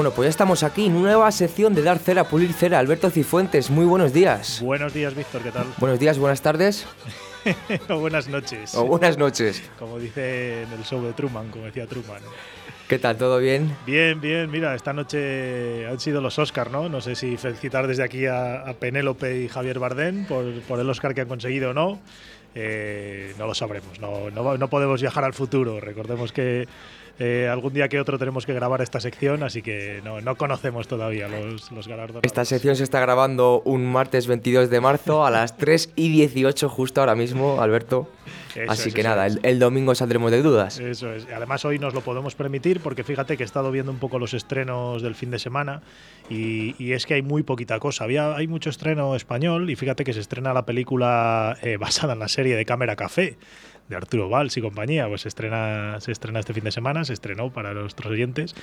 Bueno, pues ya estamos aquí, nueva sección de Dar Cera, Pulir Cera. Alberto Cifuentes, muy buenos días. Buenos días, Víctor, ¿qué tal? Buenos días, buenas tardes o buenas noches. o buenas noches. Como dice en el show de Truman, como decía Truman. ¿Qué tal? ¿Todo bien? Bien, bien, mira, esta noche han sido los Oscar, ¿no? No sé si felicitar desde aquí a, a Penélope y Javier Bardem por, por el Oscar que han conseguido o no. Eh, no lo sabremos, no, no, no podemos viajar al futuro. Recordemos que eh, algún día que otro tenemos que grabar esta sección, así que no, no conocemos todavía los, los galardonados. Esta sección se está grabando un martes 22 de marzo a las 3 y 18 justo ahora mismo, Alberto. Eso Así es, que nada, el, el domingo saldremos de dudas. Eso es. Además hoy nos lo podemos permitir porque fíjate que he estado viendo un poco los estrenos del fin de semana y, y es que hay muy poquita cosa. Había, hay mucho estreno español y fíjate que se estrena la película eh, basada en la serie de Cámara Café de Arturo Valls y compañía, pues se estrena, se estrena este fin de semana, se estrenó para nuestros oyentes.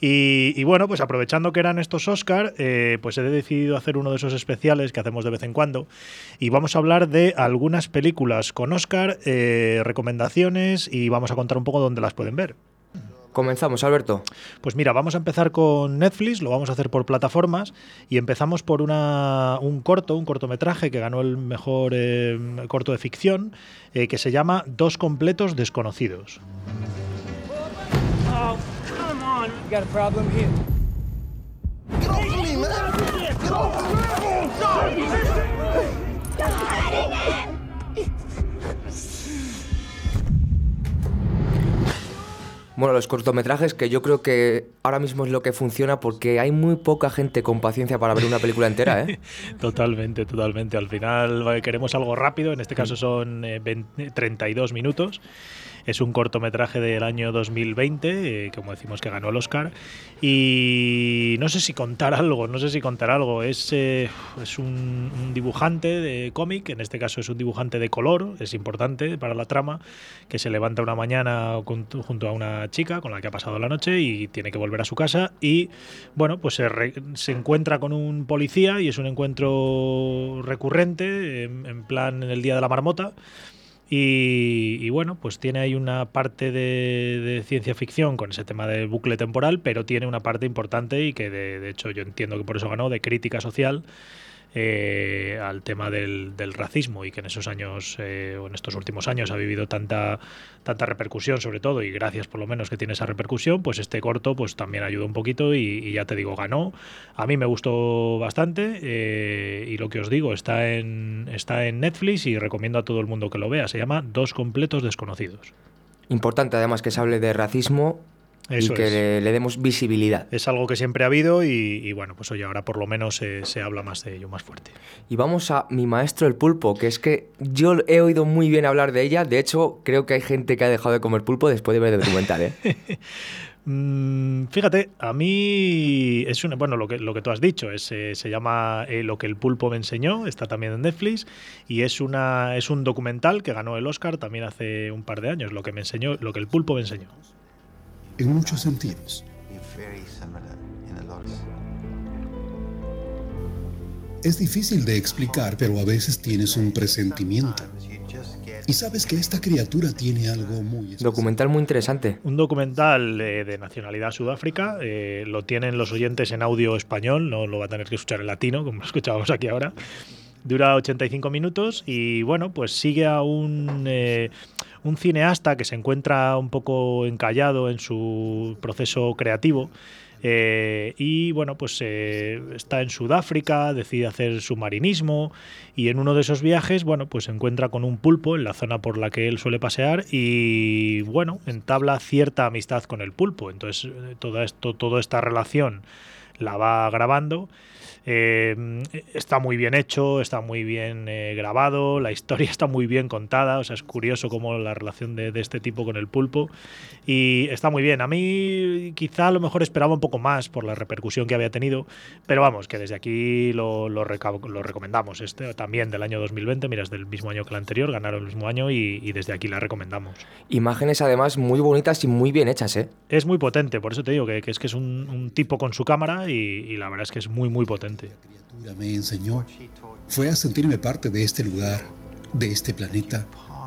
Y, bueno, pues aprovechando que eran estos Oscar, eh, pues he decidido hacer uno de esos especiales que hacemos de vez en cuando. Y vamos a hablar de algunas películas con Oscar, eh, recomendaciones y vamos a contar un poco dónde las pueden ver. Comenzamos, Alberto. Pues mira, vamos a empezar con Netflix, lo vamos a hacer por plataformas y empezamos por una, un corto, un cortometraje que ganó el mejor eh, corto de ficción, eh, que se llama Dos completos desconocidos. Oh, come on. You got a problem here? Get off of me, man. Get off. Bueno, los cortometrajes que yo creo que ahora mismo es lo que funciona porque hay muy poca gente con paciencia para ver una película entera, ¿eh? Totalmente, totalmente. Al final eh, queremos algo rápido, en este caso son eh, 20 32 minutos. Es un cortometraje del año 2020, eh, como decimos que ganó el Oscar. Y no sé si contar algo, no sé si contar algo. Es, eh, es un, dibujante de cómic, en este caso es un dibujante de color, es importante para la trama, que se levanta una mañana junto a una chica con la que ha pasado la noche y tiene que volver a su casa. Y bueno, pues se, re- se encuentra con un policía y es un encuentro recurrente, en, en plan en el día de la marmota. Y, bueno, pues tiene ahí una parte de, de ciencia ficción con ese tema del bucle temporal, pero tiene una parte importante y que de, de hecho yo entiendo que por eso ganó, de crítica social eh, al tema del, racismo y que en esos años eh, o en estos últimos años ha vivido tanta, tanta repercusión sobre todo y gracias por lo menos que tiene esa repercusión, pues este corto pues también ayudó un poquito y, y ya te digo, ganó. A mí me gustó bastante eh, y lo que os digo, está en, está en Netflix y recomiendo a todo el mundo que lo vea. Se llama Dos completos desconocidos. Importante además que se hable de racismo Eso y que le, le demos visibilidad. Es algo que siempre ha habido y, y bueno, pues oye, ahora por lo menos se- se habla más de ello, más fuerte. Y vamos a mi maestro el pulpo, que es que yo he oído muy bien hablar de ella. De hecho, creo que hay gente que ha dejado de comer pulpo después de ver el documental, ¿eh? Mm, fíjate, a mí es una, bueno, lo que, lo que tú has dicho, es, eh, se llama eh, Lo que el pulpo me enseñó, está también en Netflix, y es, una, es un documental que ganó el Oscar también hace un par de años, lo que me enseñó, lo que el pulpo me enseñó. En muchos sentidos. Es difícil de explicar, pero a veces tienes un presentimiento. Y sabes que esta criatura tiene algo muy especial. Documental muy interesante. Un documental eh, de nacionalidad Sudáfrica, eh, lo tienen los oyentes en audio español, no lo va a tener que escuchar en latino, como lo escuchábamos aquí ahora. Dura 85 minutos y bueno, pues sigue a un, eh, un cineasta que se encuentra un poco encallado en su proceso creativo. eh, y bueno, pues eh, está en Sudáfrica, decide hacer submarinismo y en uno de esos viajes, bueno, pues se encuentra con un pulpo en la zona por la que él suele pasear y bueno, entabla cierta amistad con el pulpo. Entonces, eh, toda, esto, toda esta relación la va grabando. Eh, está muy bien hecho, está muy bien eh, grabado, la historia está muy bien contada, o sea, es curioso como la relación de, de este tipo con el pulpo y está muy bien. A mí quizá a lo mejor esperaba un poco más por la repercusión que había tenido, pero vamos, que desde aquí lo, lo, reca- lo recomendamos. Este también del año 2020, mira, es del mismo año que el anterior, ganaron el mismo año y, y desde aquí la recomendamos. Imágenes además muy bonitas y muy bien hechas, ¿eh? Es muy potente, por eso te digo que, que es que es un, un tipo con su cámara y, y la verdad es que es muy, muy potente. Criatura me enseñó fue a sentirme parte de este lugar, de este planeta,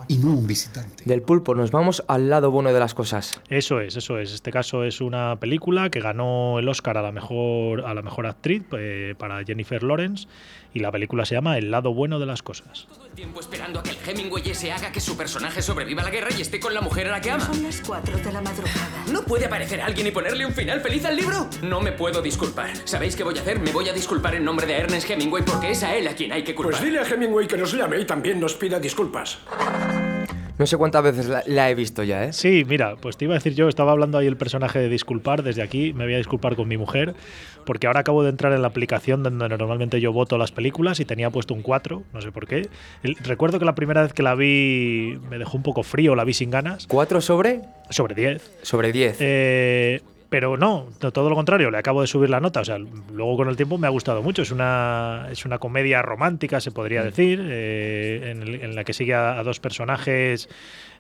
y no un visitante. Del pulpo nos vamos al lado bueno de las cosas. Eso es, eso es. Este caso es una película que ganó el Oscar a la mejor, a la mejor actriz eh, para Jennifer Lawrence y la película se llama El lado bueno de las cosas. Tiempo esperando a que el Hemingway ese haga que su personaje sobreviva a la guerra y esté con la mujer a la que ama. Son las 4 de la madrugada. ¿No puede aparecer alguien y ponerle un final feliz al libro? No me puedo disculpar. ¿Sabéis qué voy a hacer? Me voy a disculpar en nombre de Ernest Hemingway porque es a él a quien hay que culpar. Pues dile a Hemingway que nos llame y también nos pida disculpas. No sé cuántas veces la, la he visto ya, ¿eh? Sí, mira, pues te iba a decir yo, estaba hablando ahí el personaje de disculpar, desde aquí me voy a disculpar con mi mujer, porque ahora acabo de entrar en la aplicación donde normalmente yo voto las películas y tenía puesto un 4, no sé por qué. El- recuerdo que la primera vez que la vi me dejó un poco frío, la vi sin ganas, ¿Cuatro sobre? sobre 10. Sobre diez. Eh, pero no, to- todo lo contrario, le acabo de subir la nota. O sea, luego con el tiempo me ha gustado mucho. Es una, es una comedia romántica, se podría decir, eh, en, la que sigue a, a dos personajes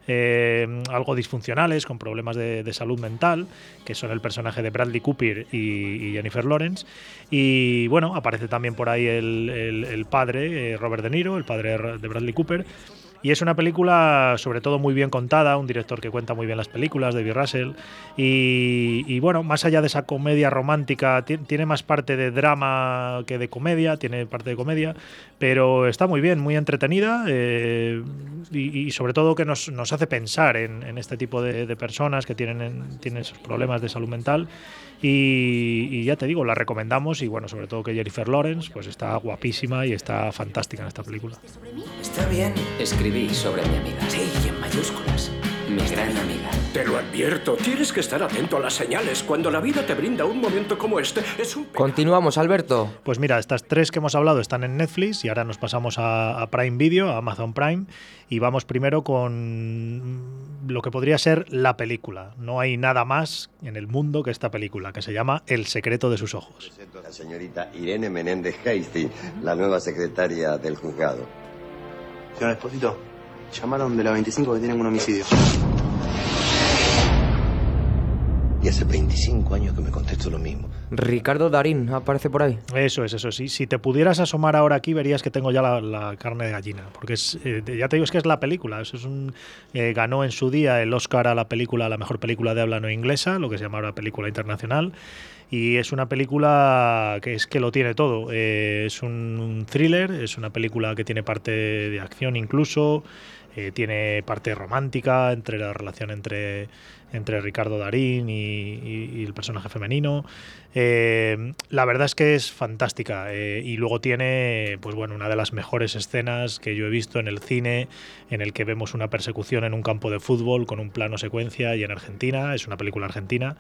eh, algo disfuncionales, con problemas de, de salud mental, que son el personaje de Bradley Cooper y, y Jennifer Lawrence. Y bueno, aparece también por ahí el, el- el padre, eh, Robert De Niro, el padre de Bradley Cooper. Y es una película sobre todo muy bien contada, un director que cuenta muy bien las películas, David Russell. Y, y, bueno, más allá de esa comedia romántica, ti- tiene más parte de drama que de comedia, tiene parte de comedia, pero está muy bien, muy entretenida eh, y, y sobre todo que nos, nos hace pensar en, en este tipo de, de personas que tienen, tienen esos problemas de salud mental. Y, y ya te digo, la recomendamos y bueno, sobre todo que Jennifer Lawrence pues está guapísima y está fantástica en esta película. Está bien. Escribí sobre mi amiga. Sí, y en mayúsculas. Mi gran amiga. Te lo advierto, tienes que estar atento a las señales. Cuando la vida te brinda un momento como este, es un... Continuamos, Alberto. Pues mira, estas tres que hemos hablado están en Netflix y ahora nos pasamos a, a Prime Video, a Amazon Prime, y vamos primero con lo que podría ser la película. No hay nada más en el mundo que esta película, que se llama El secreto de sus ojos. La señorita Irene Menéndez Hasty, la nueva secretaria del juzgado. Señor Esposito, llamaron de la 25 que tienen un homicidio. Y hace 25 años que me contesto lo mismo. Ricardo Darín aparece por ahí. Eso es, eso sí. Si te pudieras asomar ahora aquí, verías que tengo ya la, la carne de gallina. Porque es, eh, ya te digo, es que es la película. Eso es un, eh, ganó en su día el Oscar a la película, a la mejor película de habla no inglesa, lo que se llama ahora película internacional. Y es una película que es que lo tiene todo. Eh, es un, un thriller, es una película que tiene parte de acción incluso. eh, tiene parte romántica entre la relación entre, entre Ricardo Darín y, el personaje femenino. Eh, la verdad es que es fantástica eh, y luego tiene, pues bueno, una de las mejores escenas que yo he visto en el cine, en el que vemos una persecución en un campo de fútbol con un plano secuencia y en Argentina. Es una película argentina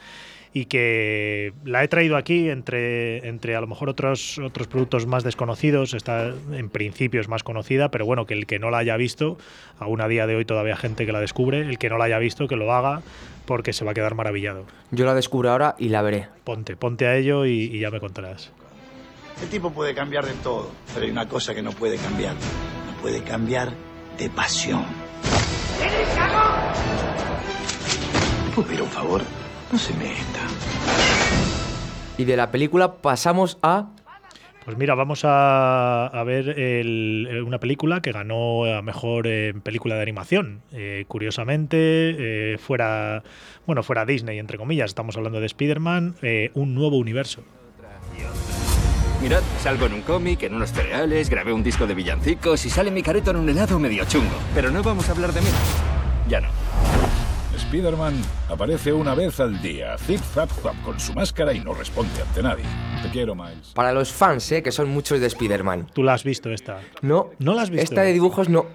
y que la he traído aquí entre, entre a lo mejor otros, otros productos más desconocidos. Está en principio es más conocida, pero bueno, que el que no la haya visto, aún a día de hoy todavía hay gente que la descubre, el que no la haya visto, que lo haga porque se va a quedar maravillado. Yo la descubro ahora y la veré. Ponte, ponte a ello y, y ya me contarás. El tipo puede cambiar de todo, pero hay una cosa que no puede cambiar. No puede cambiar de pasión. ¿Le puedo pedir un favor? No se meta. Y de la película pasamos a... Pues mira, vamos a, ver una película que ganó a mejor eh, película de animación. Eh, curiosamente, eh, fuera, bueno, fuera Disney, entre comillas, estamos hablando de Spider-Man, un nuevo universo. Mirad, salgo en un cómic, en unos cereales, grabé un disco de villancicos y sale mi careto en un helado medio chungo. Pero no vamos a hablar de mí. Ya no. Spider-Man aparece una vez al día, zip zap zap con su máscara y no responde ante nadie. Te quiero, Miles. Para los fans, ¿eh? que son muchos de Spider-Man. ¿Tú la has visto esta? No. ¿No la has visto? Esta de dibujos no.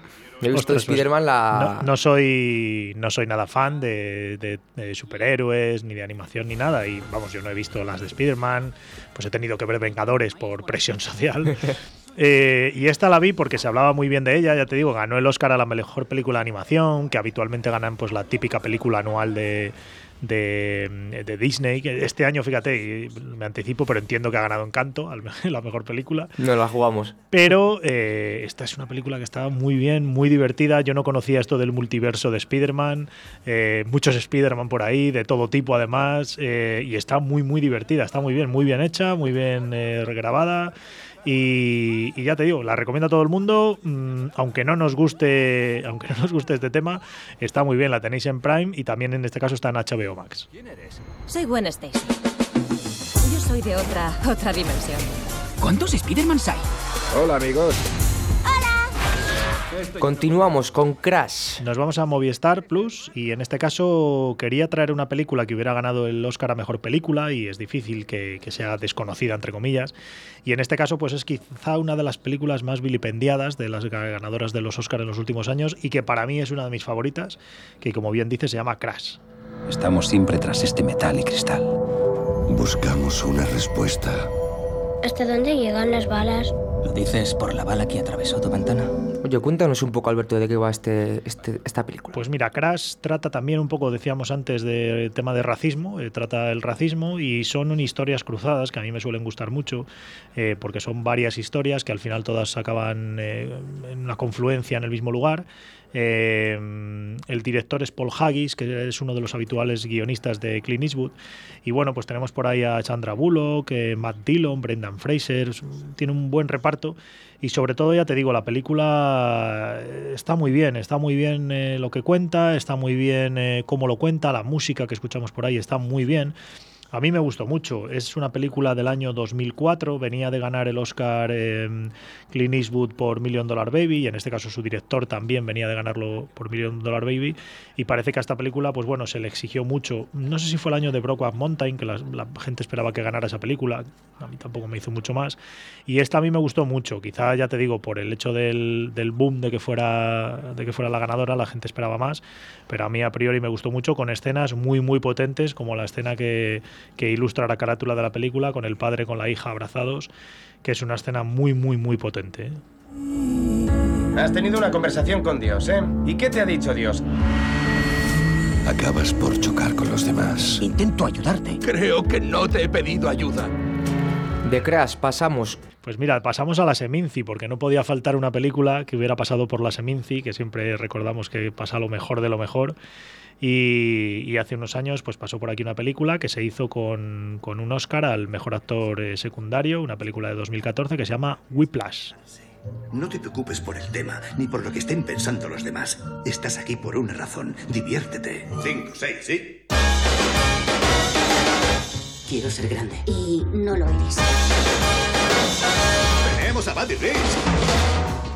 He visto Ostras, pues, Spider-Man la... No, no soy, no soy nada fan de, de- de superhéroes, ni de animación, ni nada. Y vamos, yo no he visto las de Spider-Man, pues he tenido que ver Vengadores por presión social. Eh, y esta la vi porque se hablaba muy bien de ella, ya te digo, ganó el Oscar a la mejor película de animación, que habitualmente ganan pues la típica película anual de, de, de Disney. que Este año, fíjate, me anticipo, pero entiendo que ha ganado Encanto, la mejor película. No la jugamos. Pero eh, esta es una película que está muy bien, muy divertida. Yo no conocía esto del multiverso de Spider-Man. eh, muchos Spider-Man por ahí, de todo tipo además. eh, y está muy, muy divertida. Está muy bien, muy bien hecha, muy bien grabada. Y, y ya te digo, la recomiendo a todo el mundo, mm, aunque no nos guste, aunque no nos guste este tema, está muy bien, la tenéis en Prime y también en este caso está en HBO Max. Soy Gwen Stacy. Yo soy de otra, otra dimensión. ¿Cuántos Spider-Mans hay? Hola, amigos. Continuamos con Crash. Nos vamos a Movistar Plus y en este caso quería traer una película que hubiera ganado el Oscar a Mejor Película y es difícil que, que sea desconocida, entre comillas. Y en este caso pues es quizá una de las películas más vilipendiadas de las ganadoras de los Oscars en los últimos años y que para mí es una de mis favoritas, que como bien dice se llama Crash. Estamos siempre tras este metal y cristal. Buscamos una respuesta. ¿Hasta dónde llegan las balas? ¿Lo dices por la bala que atravesó tu ventana? Oye, cuéntanos un poco, Alberto, de qué va este, este- esta película. Pues mira, Crash trata también un poco, decíamos antes, del tema de racismo, eh, trata el racismo y son historias cruzadas que a mí me suelen gustar mucho, eh, porque son varias historias que al final todas acaban eh, en una confluencia en el mismo lugar. El director es Paul Haggis, que es uno de los habituales guionistas de Clint Eastwood. Y bueno, pues tenemos por ahí a Chandra Bullock, eh, Matt Dillon, Brendan Fraser. Tiene un buen reparto. Y sobre todo, ya te digo, la película eh, está muy bien. Está muy bien eh, lo que cuenta, está muy bien eh, cómo lo cuenta, la música que escuchamos por ahí está muy bien. A mí me gustó mucho. Es una película del año 2004. Venía de ganar el Oscar eh, Clint Eastwood por Million Dollar Baby y en este caso su director también venía de ganarlo por Million Dollar Baby. Y parece que a esta película, pues bueno, se le exigió mucho. No sé si fue el año de Brokeback Mountain, que la, gente esperaba que ganara esa película. A mí tampoco me hizo mucho más. Y esta a mí me gustó mucho. Quizá ya te digo, por el hecho del, del boom de que, fuera, de que fuera la ganadora, la gente esperaba más. Pero a mí a priori me gustó mucho con escenas muy, muy potentes, como la escena que, que ilustra la carátula de la película, con el padre con la hija abrazados, que es una escena muy, muy, muy potente. ¿eh? Has tenido una conversación con Dios, ¿eh? ¿Y qué te ha dicho Dios? Acabas por chocar con los demás. Intento ayudarte. Creo que no te he pedido ayuda. De Crash pasamos. Pues mira, pasamos a la Seminci, porque no podía faltar una película que hubiera pasado por la Seminci, que siempre recordamos que pasa lo mejor de lo mejor. Y, y hace unos años pues pasó por aquí una película que se hizo con, con un Oscar al mejor actor eh, secundario, una película de 2014 que se llama Whiplash. No te preocupes por el tema, ni por lo que estén pensando los demás. Estás aquí por una razón. Diviértete. Cinco, seis, sí. Quiero ser grande. Y no lo eres. Tenemos a Buddy Rich.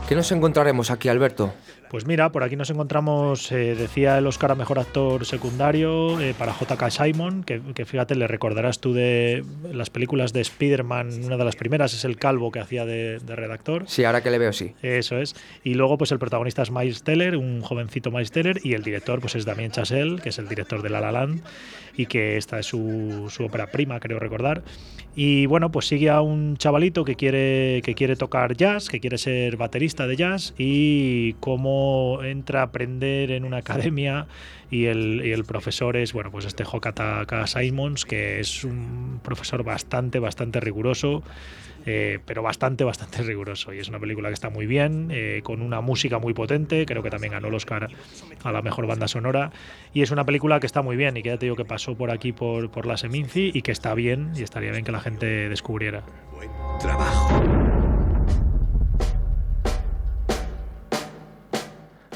¿Qué nos encontraremos aquí, Alberto? Pues mira, por aquí nos encontramos, eh, decía el Oscar a Mejor Actor Secundario eh, para J.K. Simon, que, que fíjate, le recordarás tú de las películas de Spider-Man, una de las primeras es el calvo que hacía de, de redactor. Sí, ahora que le veo, sí. Eso es. Y luego, pues el protagonista es Miles Teller, un jovencito Miles Teller, y el director, pues es Damien Chazelle, que es el director de La La Land, y que esta es su, su ópera prima, creo recordar. Y bueno, pues sigue a un chavalito que quiere, que quiere tocar jazz, que quiere ser baterista de jazz, y entra a aprender en una academia. Y el, el profesor es, bueno, pues este Hokata Simons, que es un profesor bastante, bastante riguroso. Eh, pero bastante, bastante riguroso. Y es una película que está muy bien, eh, con una música muy potente, creo que también ganó el Oscar a la mejor banda sonora. Y es una película que está muy bien y que ya te digo que pasó por aquí por, por la Seminci y que está bien y estaría bien que la gente descubriera. Trabajo.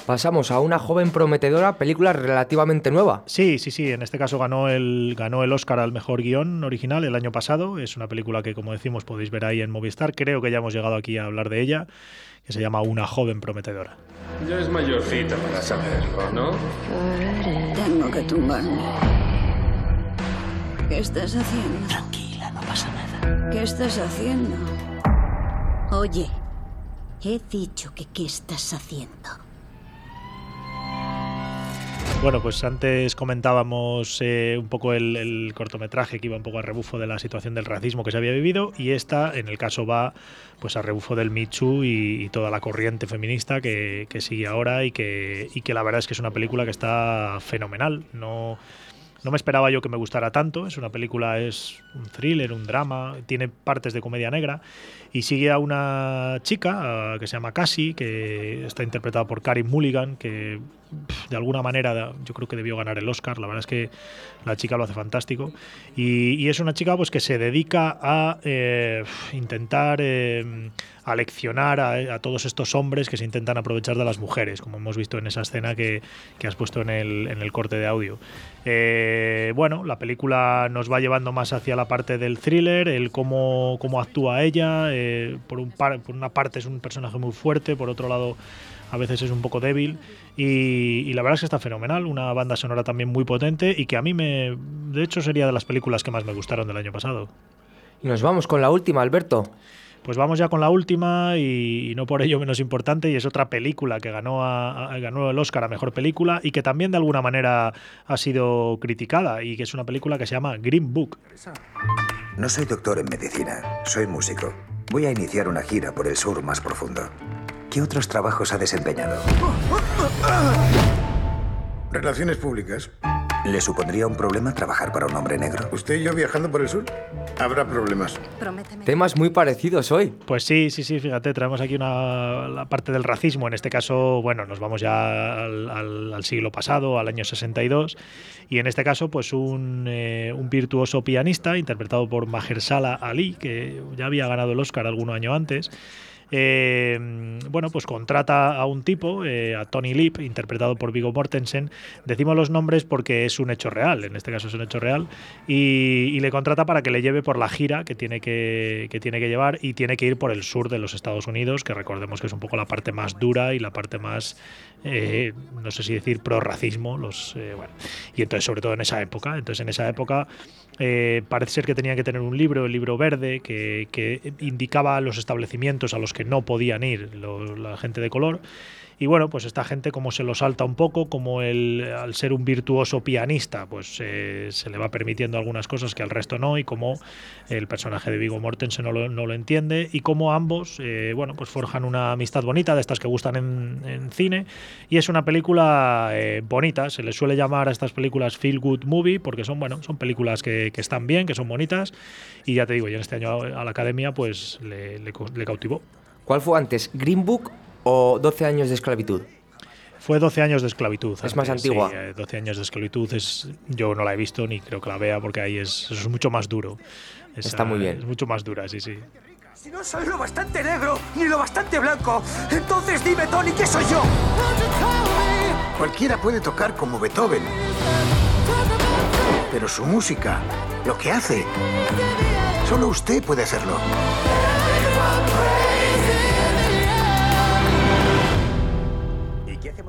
Pasamos a una joven prometedora, película relativamente nueva. Sí, sí, sí. En este caso ganó el, ganó el Oscar al mejor guion original el año pasado. Es una película que, como decimos, podéis ver ahí en Movistar. Creo que ya hemos llegado aquí a hablar de ella, que se llama Una joven prometedora. Ya es mayorcita para saberlo, ¿no? Tengo que tumbarme. ¿Qué estás haciendo? Tranquila, no pasa nada. ¿Qué estás haciendo? Oye, he dicho que qué estás haciendo. Bueno, pues antes comentábamos eh, un poco el, cortometraje que iba un poco a rebufo de la situación del racismo que se había vivido y esta, en el caso, va pues a rebufo del Too y, y toda la corriente feminista que, sigue ahora y que, y que la verdad es que es una película que está fenomenal. No, no me esperaba yo que me gustara tanto. Es una película, es un thriller, un drama, tiene partes de comedia negra y sigue a una chica uh, que se llama Cassie, que está interpretada por Karin Mulligan, que de alguna manera yo creo que debió ganar el Oscar. La verdad es que la chica lo hace fantástico. Y, es una chica pues que se dedica a eh, intentar eh, a, a, todos estos hombres que se intentan aprovechar de las mujeres, como hemos visto en esa escena que, que has puesto en el, en el corte de audio. Eh, bueno, la película nos va llevando más hacia la parte del thriller, el cómo, cómo actúa ella. Eh, por, un par, por una parte es un personaje muy fuerte, por otro lado a veces es un poco débil y, y, la verdad es que está fenomenal, una banda sonora también muy potente y que a mí me, de hecho sería de las películas que más me gustaron del año pasado. Y nos vamos con la última, Alberto. Pues vamos ya con la última y, y, no por ello menos importante, y es otra película que ganó, a, a, ganó el Oscar a Mejor Película y que también de alguna manera ha sido criticada y que es una película que se llama Green Book. No soy doctor en medicina, soy músico. Voy a iniciar una gira por el sur más profundo. ¿Qué otros trabajos ha desempeñado? Relaciones públicas. ¿Le supondría un problema trabajar para un hombre negro? ¿Usted y yo viajando por el sur? Habrá problemas. Prométeme. Temas muy parecidos hoy. Pues sí, sí, sí, fíjate, traemos aquí una, la parte del racismo. En este caso, bueno, nos vamos ya al, al, al siglo pasado, al año 62. Y en este caso, pues un, eh, un virtuoso pianista interpretado por Mahershala Ali, que ya había ganado el Oscar algún año antes. Eh, bueno, pues contrata a un tipo, eh, a Tony Lip, interpretado por Vigo Mortensen. Decimos los nombres porque es un hecho real, en este caso es un hecho real, y, le contrata para que le lleve por la gira que tiene que, tiene que llevar y tiene que ir por el sur de los Estados Unidos, que recordemos que es un poco la parte más dura y la parte más, eh, no sé si decir, pro-racismo. Los, eh. Y entonces, sobre todo en esa época, entonces en esa época eh, parece ser que tenía que tener un libro, el libro verde, que, que indicaba los establecimientos a los que no podían ir la gente de color. Y bueno, pues esta gente como se lo salta un poco, como el, al ser un virtuoso pianista, pues eh, se le va permitiendo algunas cosas que al resto no, y como el personaje de Vigo Mortensen no lo, no lo entiende, y como ambos, eh, bueno, pues forjan una amistad bonita, de estas que gustan en, en cine, y es una película eh, bonita, se le suele llamar a estas películas feel good movie, porque son, bueno, son películas que, que están bien, que son bonitas, y ya te digo, yo en este año a la academia pues le, le, le cautivó. ¿Cuál fue antes, Green Book o 12 años de esclavitud? Fue 12 años de esclavitud. Es antes, más antigua. Sí, 12 años de esclavitud es, yo no la he visto ni creo que la vea porque ahí es, es mucho más duro. Esa, Está muy bien. Es mucho más dura, sí, sí. Si no soy lo bastante negro ni lo bastante blanco, entonces dime, Tony, ¿qué soy yo? Cualquiera puede tocar como Beethoven. Pero su música, lo que hace, solo usted puede hacerlo.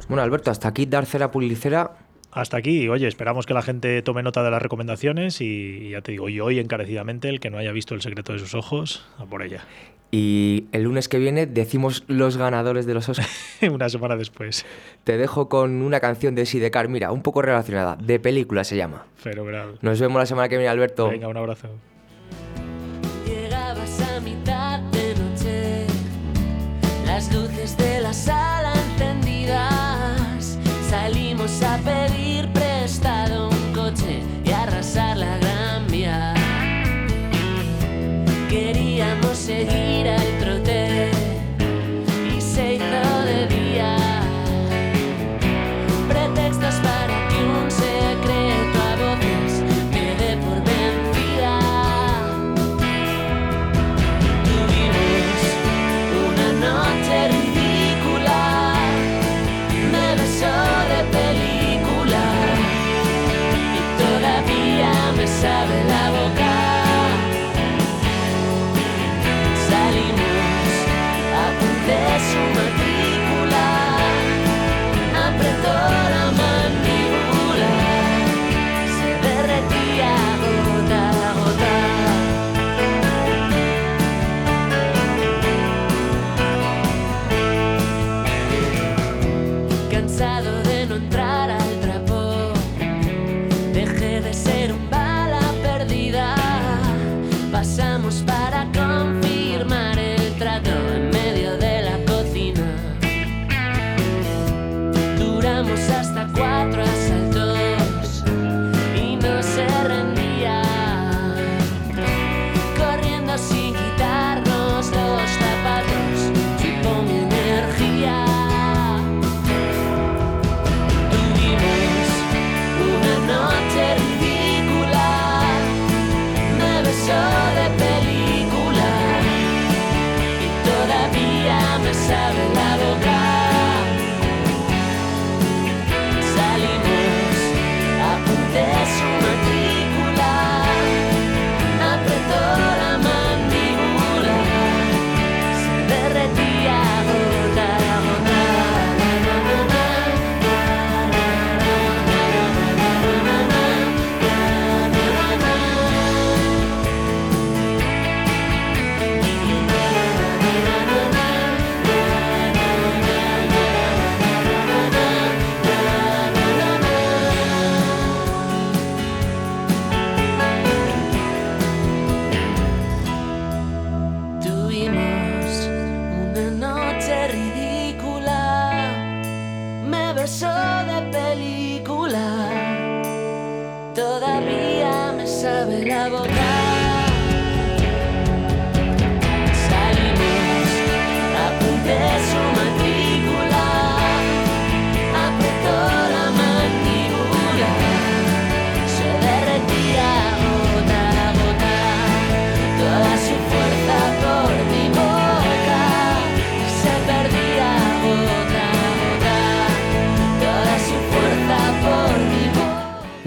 Bueno, Alberto, hasta aquí dar cera pulicera. Hasta aquí, oye, esperamos que la gente tome nota de las recomendaciones y ya te digo, y hoy encarecidamente el que no haya visto El secreto de sus ojos, a por ella. Y el lunes que viene decimos los ganadores de los Oscars. una semana después. Te dejo con una canción de Sidecar, mira, un poco relacionada, de película se llama. Fenomenal. Nos vemos la semana que viene, Alberto. Venga, un abrazo. Salimos a pedir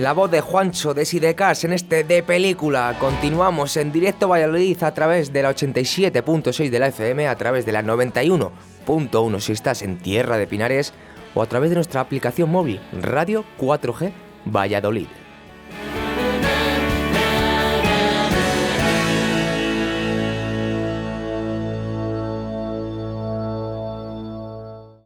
la voz de Juancho de Sidecars en este de película. Continuamos en directo Valladolid a través de la 87.6 de la FM, a través de la 91.1 si estás en Tierra de Pinares o a través de nuestra aplicación móvil Radio 4G Valladolid.